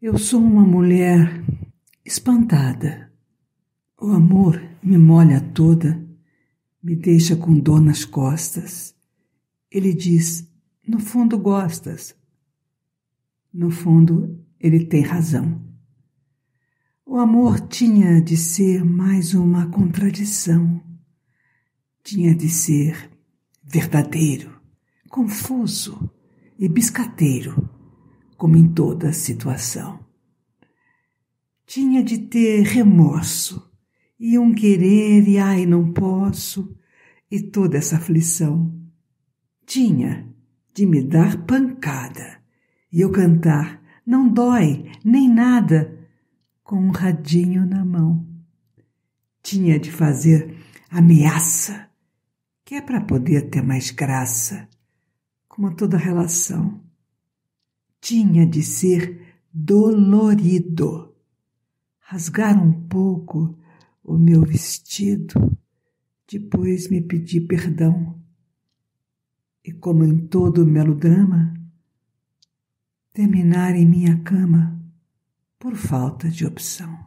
Eu sou uma mulher espantada. O amor me molha toda, me deixa com dor nas costas. Ele diz: No fundo gostas. No fundo, ele tem razão. O amor tinha de ser mais uma contradição. Tinha de ser verdadeiro, confuso e biscateiro como em toda situação. Tinha de ter remorso e um querer e ai não posso e toda essa aflição. Tinha de me dar pancada e eu cantar não dói nem nada com um radinho na mão. Tinha de fazer ameaça, que é para poder ter mais graça, como toda relação tinha de ser dolorido. Rasgar um pouco o meu vestido, depois me pedir perdão. E como em todo melodrama, terminar em minha cama por falta de opção.